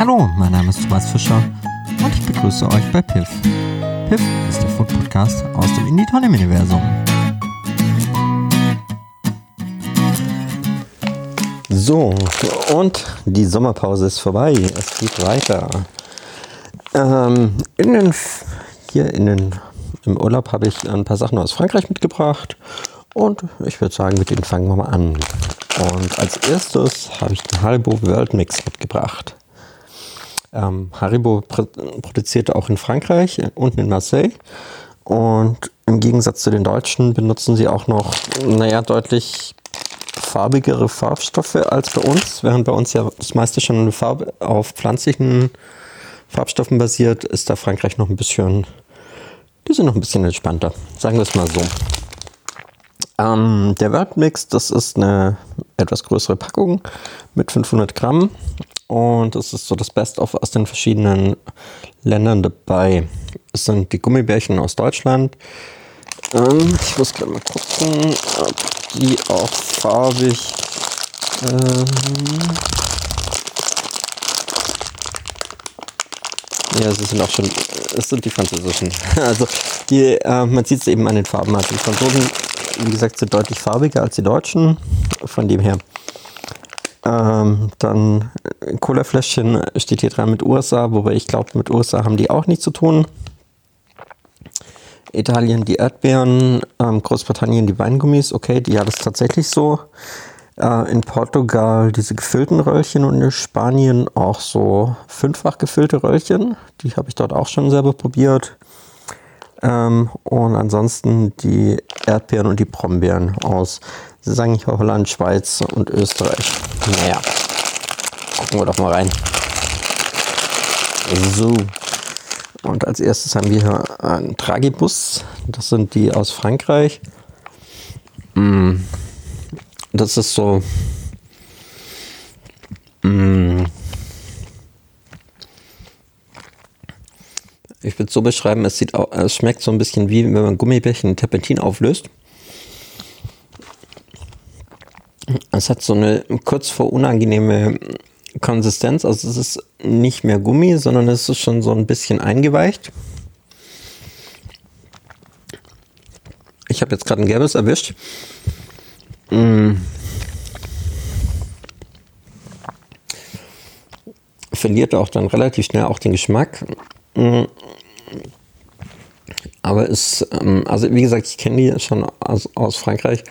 Hallo, mein Name ist Thomas Fischer und ich begrüße euch bei Piff. Piff ist der Food Podcast aus dem Indie Tonem Universum. So, und die Sommerpause ist vorbei. Es geht weiter. Ähm, in den, hier in den, im Urlaub habe ich ein paar Sachen aus Frankreich mitgebracht und ich würde sagen, mit denen fangen wir mal an. Und als erstes habe ich den Haribo World Mix mitgebracht. Ähm, Haribo produzierte auch in Frankreich und in Marseille. Und im Gegensatz zu den Deutschen benutzen sie auch noch, naja, deutlich farbigere Farbstoffe als bei uns. Während bei uns ja das meiste schon Farbe auf pflanzlichen Farbstoffen basiert, ist da Frankreich noch ein bisschen, die sind noch ein bisschen entspannter. Sagen wir es mal so. Ähm, der World Mix, das ist eine etwas größere Packung mit 500 Gramm und es ist so das Best-of aus den verschiedenen Ländern dabei. Es sind die Gummibärchen aus Deutschland. Ähm, ich muss gleich mal gucken, ob die auch farbig. Ähm, ja, sie sind auch schon. Es sind die französischen. Also die, äh, man sieht es eben an den Farben. Also die Franzosen, wie gesagt, sind deutlich farbiger als die Deutschen. Von dem her ähm, dann Colafläschchen steht hier dran mit USA, wobei ich glaube, mit USA haben die auch nichts zu tun. Italien die Erdbeeren, ähm, Großbritannien die Weingummis, okay, die hat es tatsächlich so. Äh, in Portugal diese gefüllten Röllchen und in Spanien auch so fünffach gefüllte Röllchen. Die habe ich dort auch schon selber probiert. Ähm, und ansonsten die Erdbeeren und die Brombeeren aus hier Holland, Schweiz und Österreich. Naja, gucken wir doch mal rein. So. Und als erstes haben wir hier einen Tragibus. Das sind die aus Frankreich. Mm. Das ist so. Mm. Würde es so beschreiben, es, sieht, es schmeckt so ein bisschen wie wenn man Gummibärchen in Terpentin auflöst. Es hat so eine kurz vor unangenehme Konsistenz. Also es ist nicht mehr Gummi, sondern es ist schon so ein bisschen eingeweicht. Ich habe jetzt gerade ein gelbes erwischt. Mm. Verliert auch dann relativ schnell auch den Geschmack. Mm. Aber ist, ähm, also wie gesagt, ich kenne die schon aus, aus Frankreich.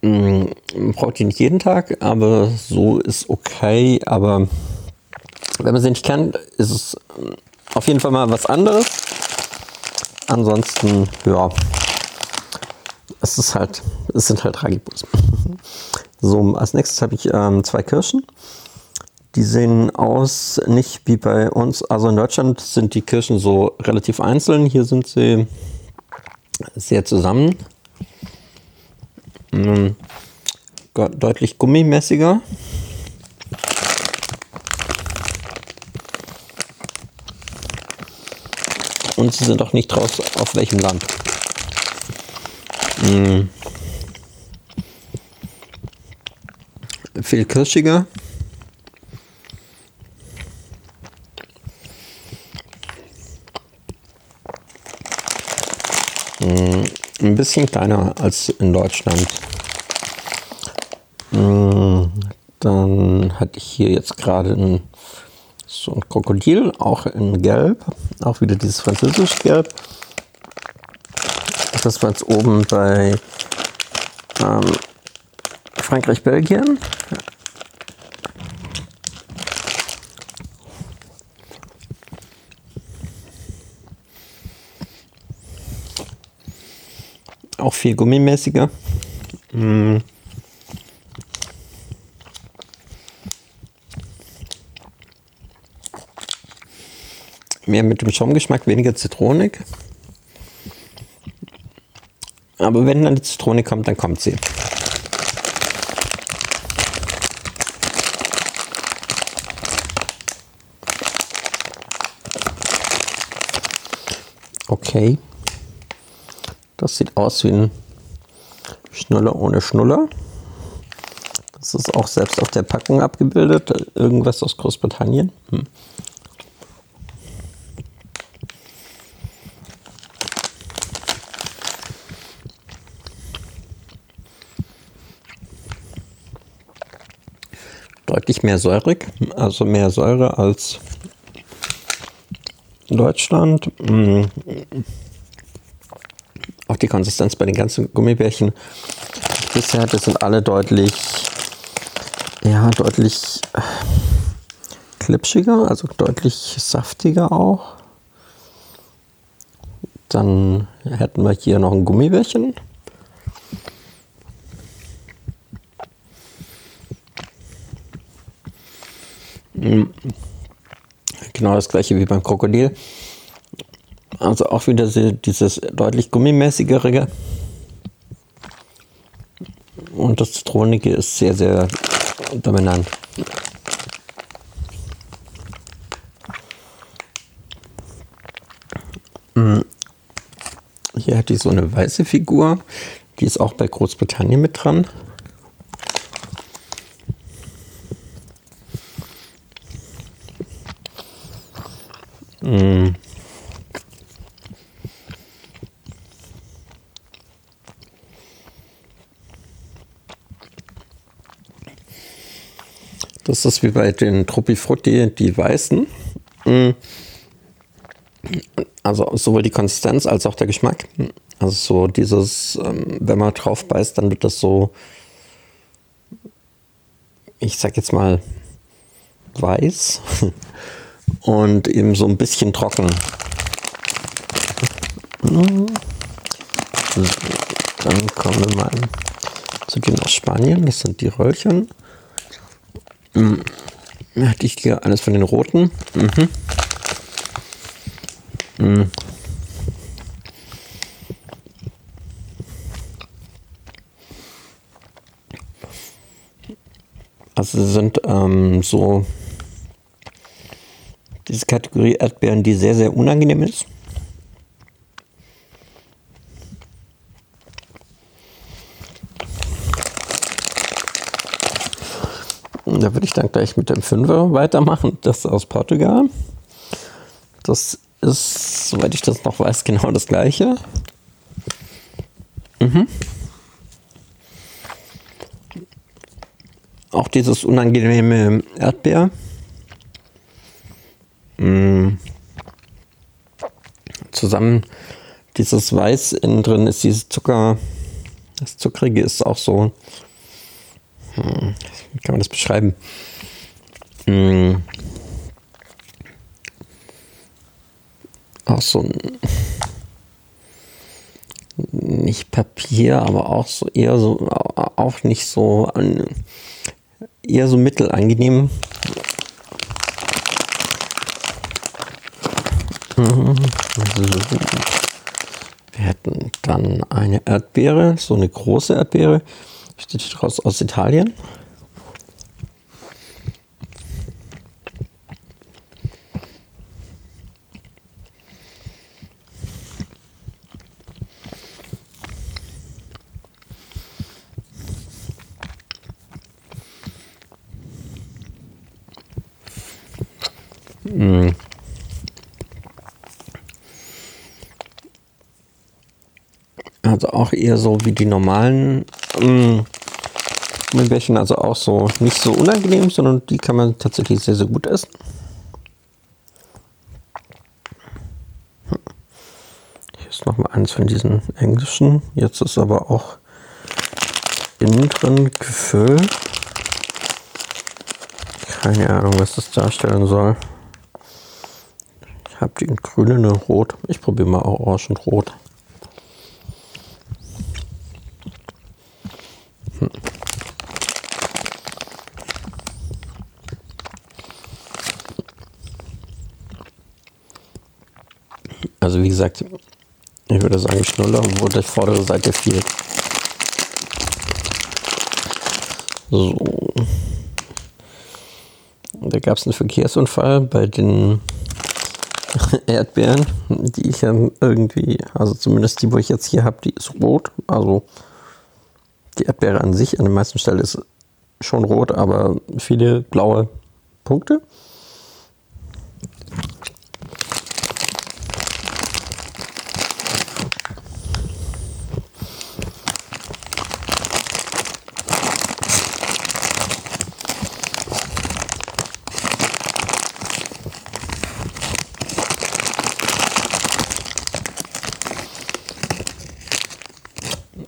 Man mm, braucht die nicht jeden Tag, aber so ist okay. Aber wenn man sie nicht kennt, ist es auf jeden Fall mal was anderes. Ansonsten, ja, es ist halt, es sind halt Ragibus. so, als nächstes habe ich ähm, zwei Kirschen. Die sehen aus nicht wie bei uns. Also in Deutschland sind die Kirschen so relativ einzeln. Hier sind sie sehr zusammen mh, deutlich gummimäßiger. Und sie sind auch nicht raus, auf welchem Land. Mh. Viel kirschiger. Bisschen kleiner als in Deutschland. Hm, dann hatte ich hier jetzt gerade ein, so ein Krokodil, auch in Gelb, auch wieder dieses französische Gelb. Das war jetzt oben bei ähm, Frankreich, viel gummimäßiger. Hm. Mehr mit dem Schaumgeschmack, weniger zitronig. Aber wenn dann die Zitrone kommt, dann kommt sie. Okay. Das sieht aus wie ein Schnuller ohne Schnuller. Das ist auch selbst auf der Packung abgebildet. Irgendwas aus Großbritannien. Hm. Deutlich mehr säurig, also mehr Säure als Deutschland. Hm. Die Konsistenz bei den ganzen Gummibärchen bisher, das sind alle deutlich, ja, deutlich äh, klipschiger, also deutlich saftiger auch. Dann hätten wir hier noch ein Gummibärchen. Hm. Genau das gleiche wie beim Krokodil. Also auch wieder dieses deutlich gummimäßigere. Und das Zitronige ist sehr, sehr dominant. Hm. Hier hat die so eine weiße Figur. Die ist auch bei Großbritannien mit dran. Das ist wie bei den Truppi Frutti, die weißen. Mm. Also sowohl die Konsistenz als auch der Geschmack. Also so dieses, ähm, wenn man drauf beißt, dann wird das so, ich sag jetzt mal, weiß und eben so ein bisschen trocken. Dann kommen wir mal zu denen aus Spanien. Das sind die Röllchen. Hm. Hatte ich hier alles von den roten. Mhm. Mhm. Also sind ähm, so diese Kategorie Erdbeeren, die sehr, sehr unangenehm ist. Da würde ich dann gleich mit dem Fünfer weitermachen. Das aus Portugal. Das ist, soweit ich das noch weiß, genau das gleiche. Mhm. Auch dieses unangenehme Erdbeer. Mhm. Zusammen dieses Weiß innen drin ist dieses Zucker, das Zuckrige ist auch so, wie kann man das beschreiben? Hm, auch so ein, nicht Papier, aber auch so eher so, auch nicht so, eher so mittelangenehm. Wir hätten dann eine Erdbeere, so eine große Erdbeere, steht hier draus aus Italien. Mm. Also auch eher so wie die normalen ähm, Gummibärchen, also auch so nicht so unangenehm, sondern die kann man tatsächlich sehr, sehr gut essen. Hier ist noch mal eins von diesen englischen. Jetzt ist aber auch innen drin gefüllt. Keine Ahnung, was das darstellen soll. Ich habe die in grün und rot. Ich probiere mal orange und rot. Also wie gesagt, ich würde sagen Schnuller, wo die vordere Seite fehlt. So. Da gab es einen Verkehrsunfall bei den Erdbeeren, die ich ja irgendwie, also zumindest die, wo ich jetzt hier habe, die ist rot. Also die Erdbeere an sich an den meisten Stellen ist schon rot, aber viele blaue Punkte.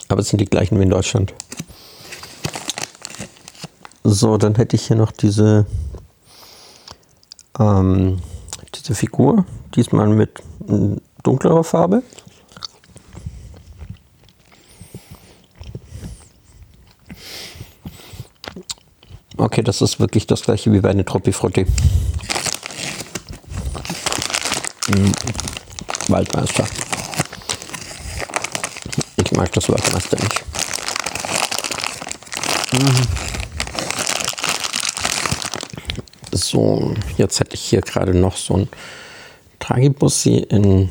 Aber es sind die gleichen wie in Deutschland. So, dann hätte ich hier noch diese, ähm, diese Figur, diesmal mit dunklerer Farbe. Okay, das ist wirklich das gleiche wie bei einer Troppi Frutti. Hm. Waldmeister. Ich mag das Waldmeister nicht. So, jetzt hätte ich hier gerade noch so ein Tragibussi in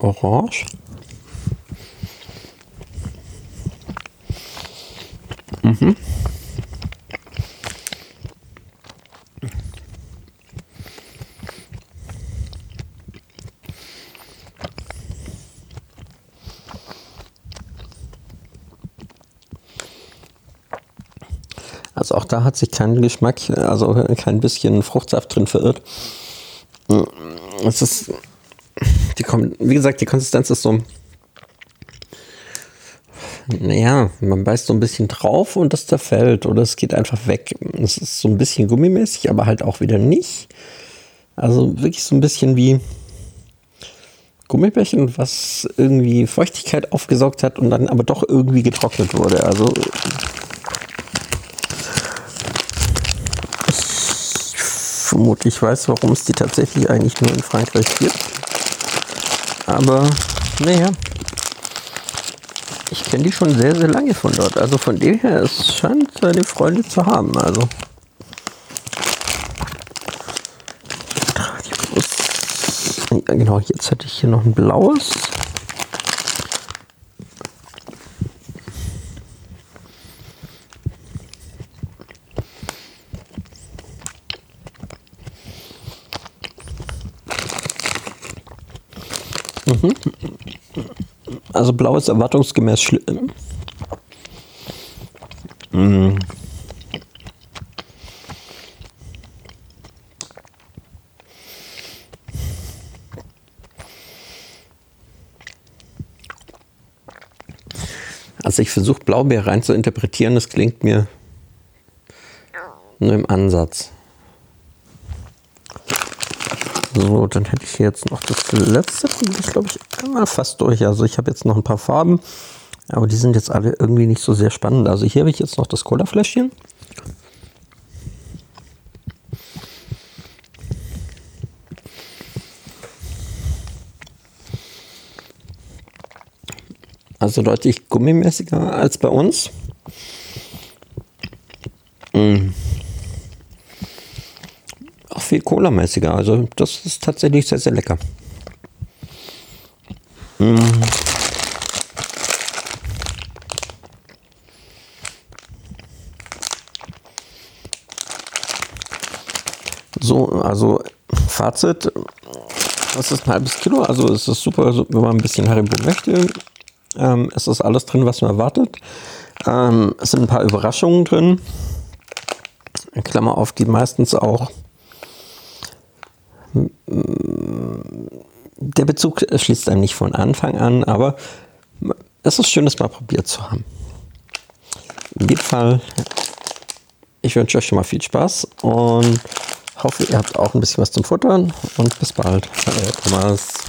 Orange. Mhm. Also auch da hat sich kein Geschmack, also kein bisschen Fruchtsaft drin verirrt. Es ist, die, wie gesagt, die Konsistenz ist so, naja, man beißt so ein bisschen drauf und das zerfällt oder es geht einfach weg. Es ist so ein bisschen gummimäßig, aber halt auch wieder nicht. Also wirklich so ein bisschen wie Gummibärchen, was irgendwie Feuchtigkeit aufgesaugt hat und dann aber doch irgendwie getrocknet wurde. Also vermutlich weiß, warum es die tatsächlich eigentlich nur in Frankreich gibt. Aber naja, ich kenne die schon sehr, sehr lange von dort. Also von dem her, es scheint seine Freunde zu haben. Also. Genau, jetzt hätte ich hier noch ein blaues. Mhm. Also blau ist erwartungsgemäß schlimm. Mhm. Also ich versuche Blaubeer rein zu interpretieren, das klingt mir nur im Ansatz. So, dann hätte ich jetzt noch das letzte. Ich glaube, ich bin fast durch. Also ich habe jetzt noch ein paar Farben, aber die sind jetzt alle irgendwie nicht so sehr spannend. Also hier habe ich jetzt noch das Cola-Fläschchen. Also deutlich gummimäßiger als bei uns. Mmh viel Cola-mäßiger. Also das ist tatsächlich sehr, sehr lecker. Mm. So, also Fazit, das ist ein halbes Kilo, also es ist super, wenn man ein bisschen Haribo möchte. Ähm, es ist alles drin, was man erwartet. Ähm, es sind ein paar Überraschungen drin. Klammer auf, die meistens auch der Bezug schließt einem nicht von Anfang an, aber es ist schön, das mal probiert zu haben. In jedem Fall, ich wünsche euch schon mal viel Spaß und hoffe, ihr habt auch ein bisschen was zum Futtern und bis bald. Hallo Thomas.